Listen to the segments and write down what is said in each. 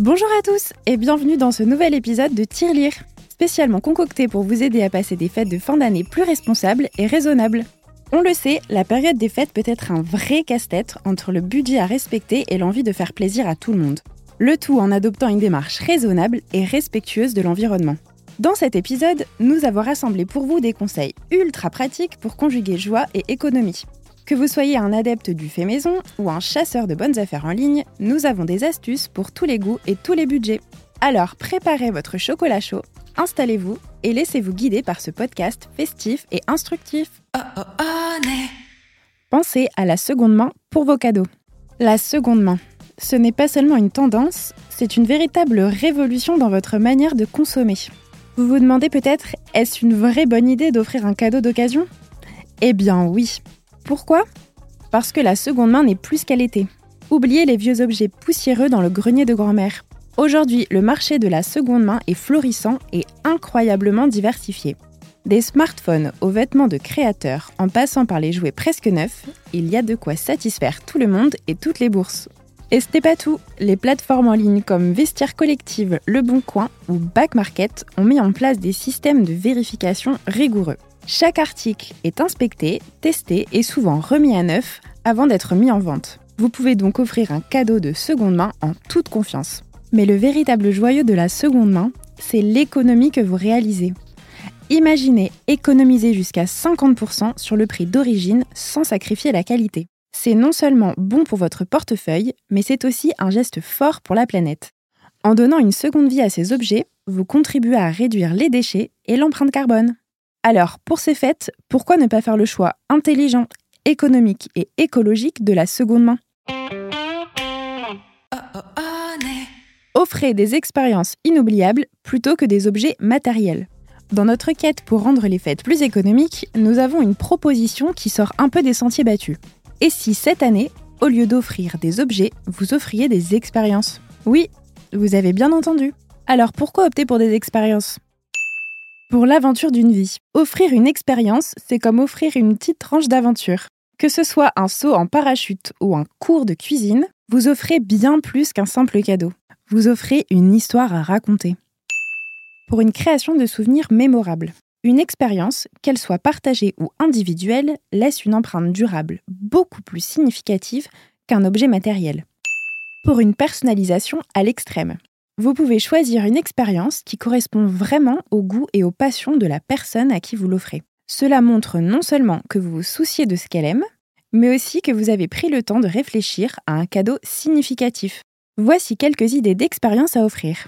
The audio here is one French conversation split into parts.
Bonjour à tous et bienvenue dans ce nouvel épisode de Tirelire, spécialement concocté pour vous aider à passer des fêtes de fin d'année plus responsables et raisonnables. On le sait, la période des fêtes peut être un vrai casse-tête entre le budget à respecter et l'envie de faire plaisir à tout le monde. Le tout en adoptant une démarche raisonnable et respectueuse de l'environnement. Dans cet épisode, nous avons rassemblé pour vous des conseils ultra pratiques pour conjuguer joie et économie. Que vous soyez un adepte du fait maison ou un chasseur de bonnes affaires en ligne, nous avons des astuces pour tous les goûts et tous les budgets. Alors préparez votre chocolat chaud, installez-vous et laissez-vous guider par ce podcast festif et instructif. Pensez à la seconde main pour vos cadeaux. La seconde main, ce n'est pas seulement une tendance, c'est une véritable révolution dans votre manière de consommer. Vous vous demandez peut-être, est-ce une vraie bonne idée d'offrir un cadeau d'occasion? Eh bien oui. Pourquoi? Parce que la seconde main n'est plus qu'elle était. Oubliez les vieux objets poussiéreux dans le grenier de grand-mère. Aujourd'hui, le marché de la seconde main est florissant et incroyablement diversifié. Des smartphones aux vêtements de créateurs, en passant par les jouets presque neufs, il y a de quoi satisfaire tout le monde et toutes les bourses. Et ce n'est pas tout. Les plateformes en ligne comme Vestiaire Collective, Le Bon Coin ou Back Market ont mis en place des systèmes de vérification rigoureux. Chaque article est inspecté, testé et souvent remis à neuf avant d'être mis en vente. Vous pouvez donc offrir un cadeau de seconde main en toute confiance. Mais le véritable joyeux de la seconde main, c'est l'économie que vous réalisez. Imaginez économiser jusqu'à 50% sur le prix d'origine sans sacrifier la qualité. C'est non seulement bon pour votre portefeuille, mais c'est aussi un geste fort pour la planète. En donnant une seconde vie à ces objets, vous contribuez à réduire les déchets et l'empreinte carbone. Alors, pour ces fêtes, pourquoi ne pas faire le choix intelligent, économique et écologique de la seconde main? Offrez des expériences inoubliables plutôt que des objets matériels. Dans notre quête pour rendre les fêtes plus économiques, nous avons une proposition qui sort un peu des sentiers battus. Et si cette année, au lieu d'offrir des objets, vous offriez des expériences? Oui, vous avez bien entendu. Alors pourquoi opter pour des expériences? Pour l'aventure d'une vie. Offrir une expérience, c'est comme offrir une petite tranche d'aventure. Que ce soit un saut en parachute ou un cours de cuisine, vous offrez bien plus qu'un simple cadeau. Vous offrez une histoire à raconter. Pour une création de souvenirs mémorables. Une expérience, qu'elle soit partagée ou individuelle, laisse une empreinte durable beaucoup plus significative qu'un objet matériel. Pour une personnalisation à l'extrême, vous pouvez choisir une expérience qui correspond vraiment au goût et aux passions de la personne à qui vous l'offrez. Cela montre non seulement que vous vous souciez de ce qu'elle aime, mais aussi que vous avez pris le temps de réfléchir à un cadeau significatif. Voici quelques idées d'expérience à offrir.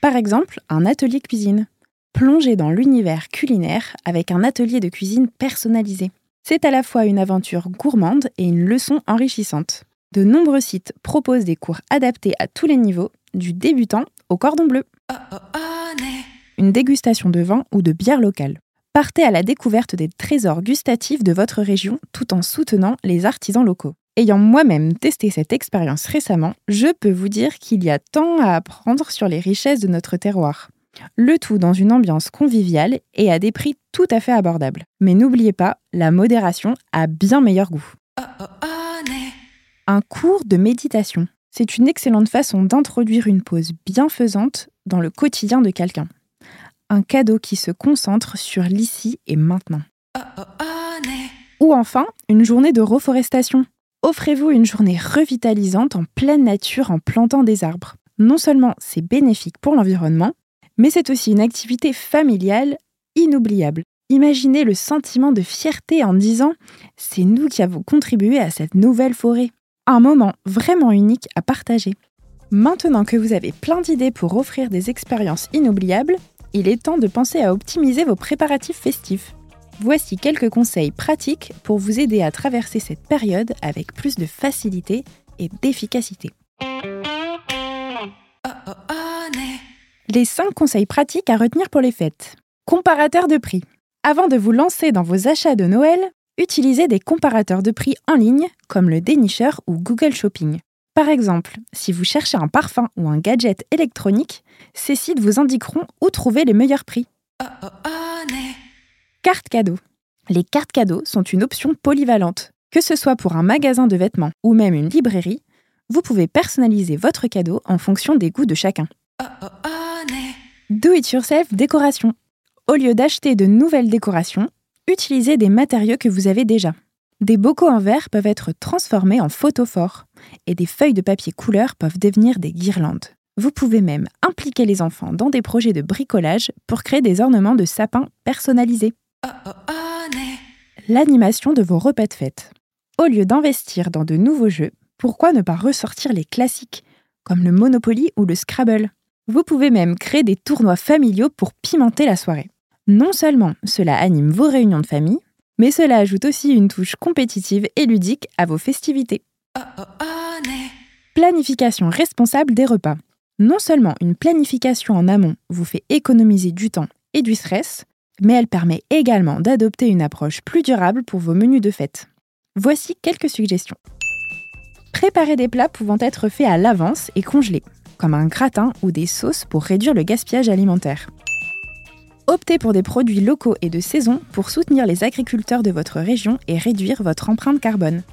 Par exemple, un atelier cuisine. Plongez dans l'univers culinaire avec un atelier de cuisine personnalisé. C'est à la fois une aventure gourmande et une leçon enrichissante. De nombreux sites proposent des cours adaptés à tous les niveaux, du débutant au cordon bleu. Une dégustation de vin ou de bière locale. Partez à la découverte des trésors gustatifs de votre région tout en soutenant les artisans locaux. Ayant moi-même testé cette expérience récemment, je peux vous dire qu'il y a tant à apprendre sur les richesses de notre terroir. Le tout dans une ambiance conviviale et à des prix tout à fait abordables. Mais n'oubliez pas, la modération a bien meilleur goût. Un cours de méditation. C'est une excellente façon d'introduire une pause bienfaisante dans le quotidien de quelqu'un. Un cadeau qui se concentre sur l'ici et maintenant. Ou enfin, une journée de reforestation. Offrez-vous une journée revitalisante en pleine nature en plantant des arbres. Non seulement c'est bénéfique pour l'environnement, mais c'est aussi une activité familiale inoubliable. Imaginez le sentiment de fierté en disant ⁇ C'est nous qui avons contribué à cette nouvelle forêt ⁇ Un moment vraiment unique à partager. Maintenant que vous avez plein d'idées pour offrir des expériences inoubliables, il est temps de penser à optimiser vos préparatifs festifs. Voici quelques conseils pratiques pour vous aider à traverser cette période avec plus de facilité et d'efficacité. Les 5 conseils pratiques à retenir pour les fêtes. Comparateur de prix. Avant de vous lancer dans vos achats de Noël, utilisez des comparateurs de prix en ligne comme le dénicheur ou Google Shopping. Par exemple, si vous cherchez un parfum ou un gadget électronique, ces sites vous indiqueront où trouver les meilleurs prix. Cartes cadeaux. Les cartes cadeaux sont une option polyvalente. Que ce soit pour un magasin de vêtements ou même une librairie, Vous pouvez personnaliser votre cadeau en fonction des goûts de chacun. Do it yourself décoration. Au lieu d'acheter de nouvelles décorations, utilisez des matériaux que vous avez déjà. Des bocaux en verre peuvent être transformés en photophores et des feuilles de papier couleur peuvent devenir des guirlandes. Vous pouvez même impliquer les enfants dans des projets de bricolage pour créer des ornements de sapin personnalisés. L'animation de vos repas de fête. Au lieu d'investir dans de nouveaux jeux, pourquoi ne pas ressortir les classiques, comme le Monopoly ou le Scrabble? Vous pouvez même créer des tournois familiaux pour pimenter la soirée. Non seulement cela anime vos réunions de famille, mais cela ajoute aussi une touche compétitive et ludique à vos festivités. Planification responsable des repas. Non seulement une planification en amont vous fait économiser du temps et du stress, mais elle permet également d'adopter une approche plus durable pour vos menus de fête. Voici quelques suggestions. Préparez des plats pouvant être faits à l'avance et congelés, comme un gratin ou des sauces pour réduire le gaspillage alimentaire. Optez pour des produits locaux et de saison pour soutenir les agriculteurs de votre région et réduire votre empreinte carbone.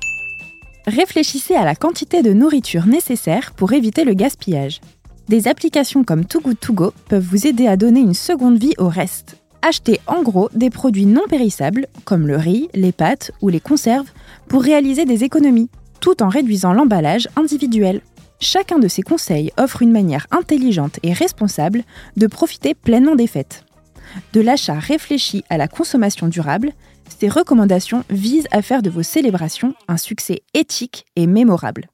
Réfléchissez à la quantité de nourriture nécessaire pour éviter le gaspillage. Des applications comme Too Good To Go peuvent vous aider à donner une seconde vie au reste. Achetez en gros des produits non périssables comme le riz, les pâtes ou les conserves pour réaliser des économies tout en réduisant l'emballage individuel. Chacun de ces conseils offre une manière intelligente et responsable de profiter pleinement des fêtes. De l'achat réfléchi à la consommation durable, ces recommandations visent à faire de vos célébrations un succès éthique et mémorable.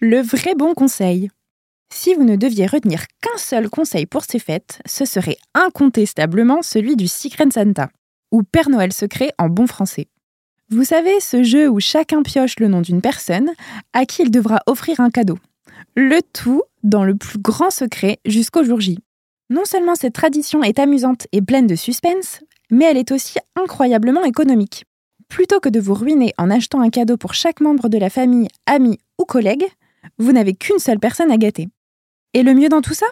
Le vrai bon conseil. Si vous ne deviez retenir qu'un seul conseil pour ces fêtes, ce serait incontestablement celui du Secret Santa, ou Père Noël secret en bon français. Vous savez, ce jeu où chacun pioche le nom d'une personne à qui il devra offrir un cadeau. Le tout dans le plus grand secret jusqu'au jour J. Non seulement cette tradition est amusante et pleine de suspense, mais elle est aussi incroyablement économique. Plutôt que de vous ruiner en achetant un cadeau pour chaque membre de la famille, ami ou collègue, vous n'avez qu'une seule personne à gâter. Et le mieux dans tout ça?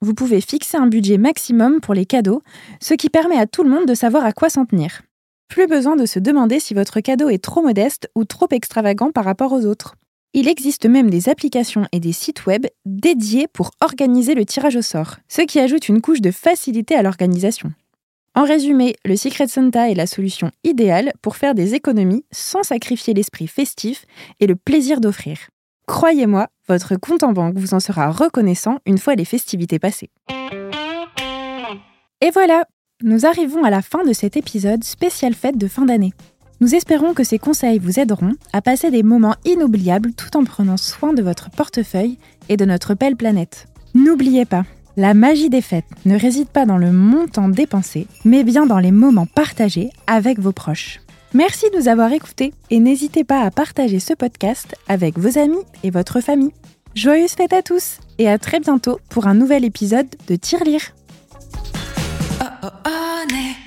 Vous pouvez fixer un budget maximum pour les cadeaux, ce qui permet à tout le monde de savoir à quoi s'en tenir. Plus besoin de se demander si votre cadeau est trop modeste ou trop extravagant par rapport aux autres. Il existe même des applications et des sites web dédiés pour organiser le tirage au sort, ce qui ajoute une couche de facilité à l'organisation. En résumé, le Secret Santa est la solution idéale pour faire des économies sans sacrifier l'esprit festif et le plaisir d'offrir. Croyez-moi, votre compte en banque vous en sera reconnaissant une fois les festivités passées. Et voilà, nous arrivons à la fin de cet épisode spécial fête de fin d'année. Nous espérons que ces conseils vous aideront à passer des moments inoubliables tout en prenant soin de votre portefeuille et de notre belle planète. N'oubliez pas, la magie des fêtes ne réside pas dans le montant dépensé, mais bien dans les moments partagés avec vos proches. Merci de nous avoir écoutés et n'hésitez pas à partager ce podcast avec vos amis et votre famille. Joyeuses fêtes à tous et à très bientôt pour un nouvel épisode de Tirelire. oh, oh, oh,